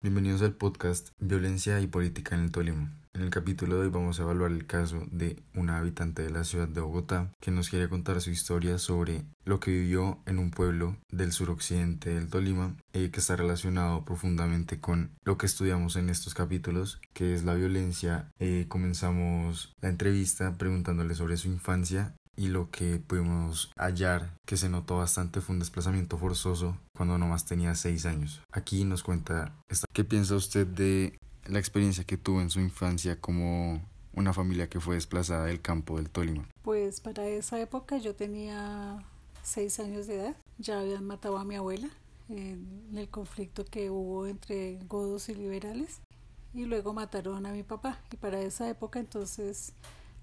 Bienvenidos al podcast Violencia y Política en el Tolima. En el capítulo de hoy vamos a evaluar el caso de una habitante de la ciudad de Bogotá que nos quiere contar su historia sobre lo que vivió en un pueblo del suroccidente del Tolima eh, que está relacionado profundamente con lo que estudiamos en estos capítulos que es la violencia. Eh, comenzamos la entrevista preguntándole sobre su infancia y lo que pudimos hallar que se notó bastante fue un desplazamiento forzoso cuando nomás tenía 6 años. Aquí nos cuenta esta. ¿Qué piensa usted de la experiencia que tuvo en su infancia como una familia que fue desplazada del campo del Tolima? Pues para esa época yo tenía 6 años de edad. Ya habían matado a mi abuela en el conflicto que hubo entre godos y liberales y luego mataron a mi papá y para esa época entonces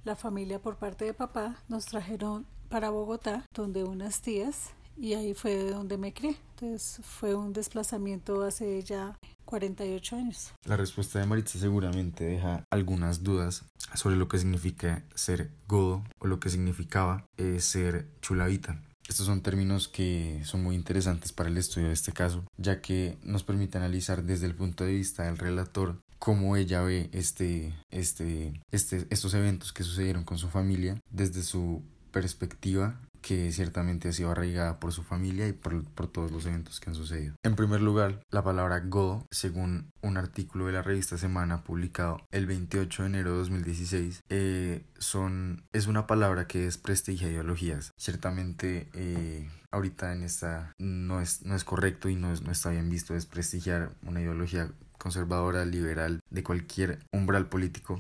la familia por parte de papá nos trajeron para Bogotá, donde unas tías, y ahí fue donde me crié. Entonces fue un desplazamiento hace ya 48 años. La respuesta de Maritza seguramente deja algunas dudas sobre lo que significa ser godo o lo que significaba eh, ser chulavita. Estos son términos que son muy interesantes para el estudio de este caso, ya que nos permite analizar desde el punto de vista del relator cómo ella ve este, este, este, estos eventos que sucedieron con su familia desde su perspectiva que ciertamente ha sido arraigada por su familia y por, por, todos los eventos que han sucedido. En primer lugar, la palabra Go, según un artículo de la revista Semana publicado el 28 de enero de 2016, eh, son, es una palabra que desprestigia ideologías. Ciertamente, eh, ahorita en esta no es, no es correcto y no, no está bien visto desprestigiar una ideología conservadora, liberal, de cualquier umbral político.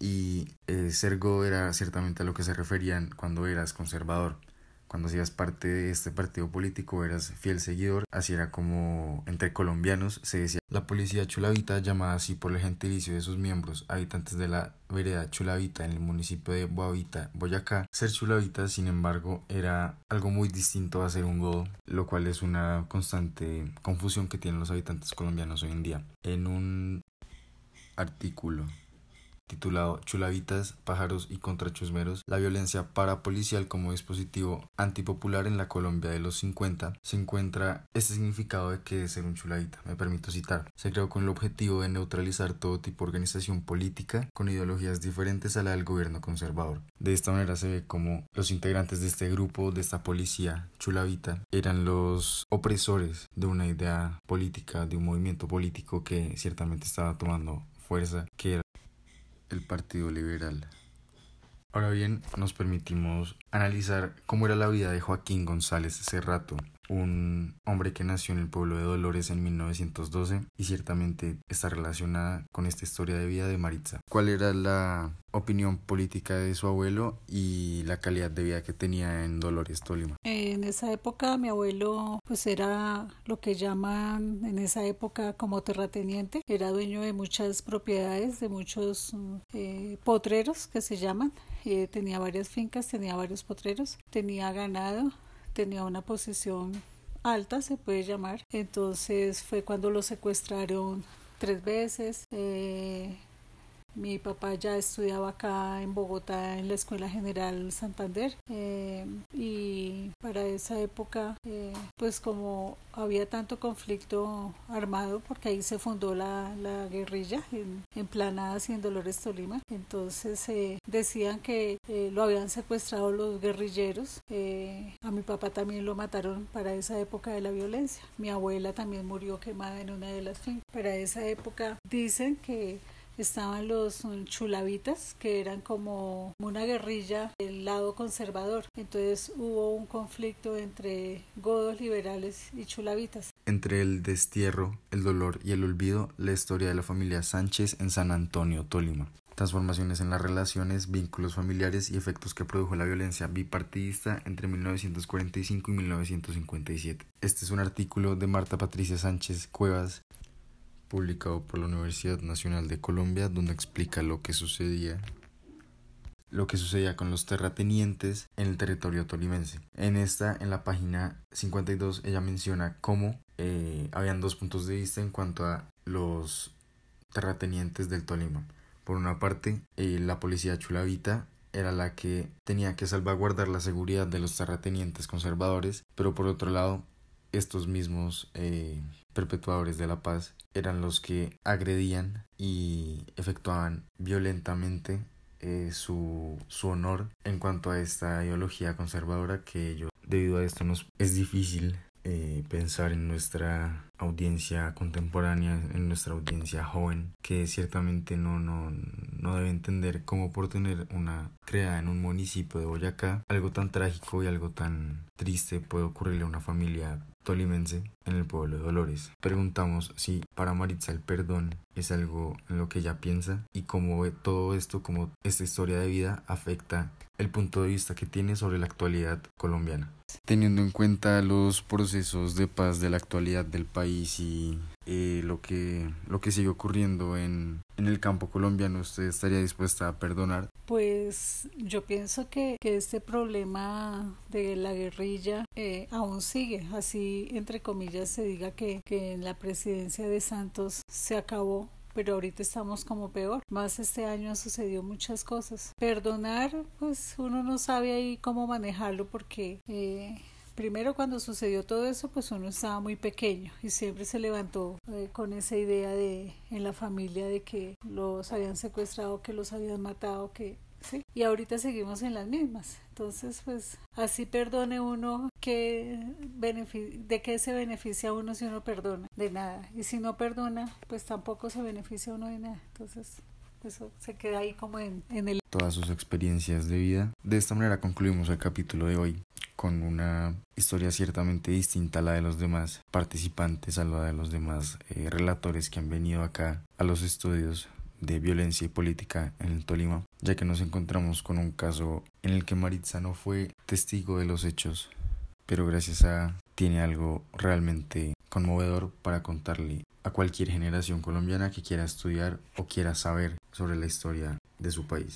Y eh, ser Go era ciertamente a lo que se referían cuando eras conservador. Cuando hacías parte de este partido político eras fiel seguidor, así era como entre colombianos se decía. La policía chulavita, llamada así por el gentilicio de sus miembros, habitantes de la vereda chulavita en el municipio de Boavita, Boyacá. Ser chulavita, sin embargo, era algo muy distinto a ser un godo, lo cual es una constante confusión que tienen los habitantes colombianos hoy en día. En un artículo titulado Chulavitas, pájaros y contrachusmeros, la violencia parapolicial como dispositivo antipopular en la Colombia de los 50, se encuentra este significado de que es ser un chulavita. Me permito citar. Se creó con el objetivo de neutralizar todo tipo de organización política con ideologías diferentes a la del gobierno conservador. De esta manera se ve como los integrantes de este grupo, de esta policía chulavita, eran los opresores de una idea política, de un movimiento político que ciertamente estaba tomando fuerza, que era el Partido Liberal. Ahora bien, nos permitimos analizar cómo era la vida de Joaquín González Cerrato, un hombre que nació en el pueblo de Dolores en 1912 y ciertamente está relacionada con esta historia de vida de Maritza. ¿Cuál era la opinión política de su abuelo y la calidad de vida que tenía en Dolores, Tolima? En esa época mi abuelo pues era lo que llaman en esa época como terrateniente, era dueño de muchas propiedades, de muchos eh, potreros que se llaman, eh, tenía varias fincas, tenía varios potreros, tenía ganado, tenía una posición alta, se puede llamar. Entonces fue cuando lo secuestraron tres veces. Eh, mi papá ya estudiaba acá en Bogotá en la Escuela General Santander eh, y para esa época eh, pues como había tanto conflicto armado porque ahí se fundó la, la guerrilla en, en, Planadas y en Dolores Tolima entonces eh, decían que eh, lo habían secuestrado los guerrilleros a mi papá también lo mataron para esa época de la violencia mi abuela también murió quemada en una de las fincas. Para esa época dicen que estaban los chulavitas, que eran como una guerrilla del lado conservador. Entonces hubo un conflicto entre godos liberales y chulavitas. Entre el destierro, el dolor y el olvido, la historia de la familia Sánchez en San Antonio, Tolima transformaciones en las relaciones, vínculos familiares y efectos que produjo la violencia bipartidista entre 1945 y 1957. Este es un artículo de Marta Patricia Sánchez Cuevas publicado por la Universidad Nacional de Colombia, donde explica lo que sucedía lo que sucedía con los terratenientes en el territorio tolimense. En esta, en la página 52, ella menciona cómo eh, habían dos puntos de vista en cuanto a los terratenientes del Tolima. Por una parte, eh, la policía chulavita era la que tenía que salvaguardar la seguridad de los terratenientes conservadores, pero por otro lado, estos mismos eh, perpetuadores de la paz eran los que agredían y efectuaban violentamente eh, su, su honor en cuanto a esta ideología conservadora que ellos debido a esto nos es difícil eh, pensar en nuestra audiencia contemporánea, en nuestra audiencia joven, que ciertamente no, no, no debe entender cómo por tener una creada en un municipio de Boyacá, algo tan trágico y algo tan triste puede ocurrirle a una familia tolimense en el pueblo de Dolores. Preguntamos si para Maritza el perdón es algo en lo que ella piensa y cómo todo esto, cómo esta historia de vida afecta el punto de vista que tiene sobre la actualidad colombiana. Teniendo en cuenta los procesos de paz de la actualidad del país y eh, lo, que, lo que sigue ocurriendo en, en el campo colombiano, ¿usted estaría dispuesta a perdonar? Pues yo pienso que, que este problema de la guerrilla eh, aún sigue, así entre comillas se diga que, que en la presidencia de Santos se acabó pero ahorita estamos como peor. Más este año han sucedido muchas cosas. Perdonar, pues uno no sabe ahí cómo manejarlo porque eh, primero cuando sucedió todo eso, pues uno estaba muy pequeño y siempre se levantó eh, con esa idea de en la familia de que los habían secuestrado, que los habían matado, que ¿sí? Y ahorita seguimos en las mismas. Entonces, pues así perdone uno, que ¿de qué se beneficia uno si uno perdona? De nada. Y si no perdona, pues tampoco se beneficia uno de nada. Entonces, eso se queda ahí como en, en el... Todas sus experiencias de vida. De esta manera concluimos el capítulo de hoy con una historia ciertamente distinta a la de los demás participantes, a la de los demás eh, relatores que han venido acá a los estudios de violencia y política en el Tolima, ya que nos encontramos con un caso en el que Maritza no fue testigo de los hechos, pero gracias a tiene algo realmente conmovedor para contarle a cualquier generación colombiana que quiera estudiar o quiera saber sobre la historia de su país.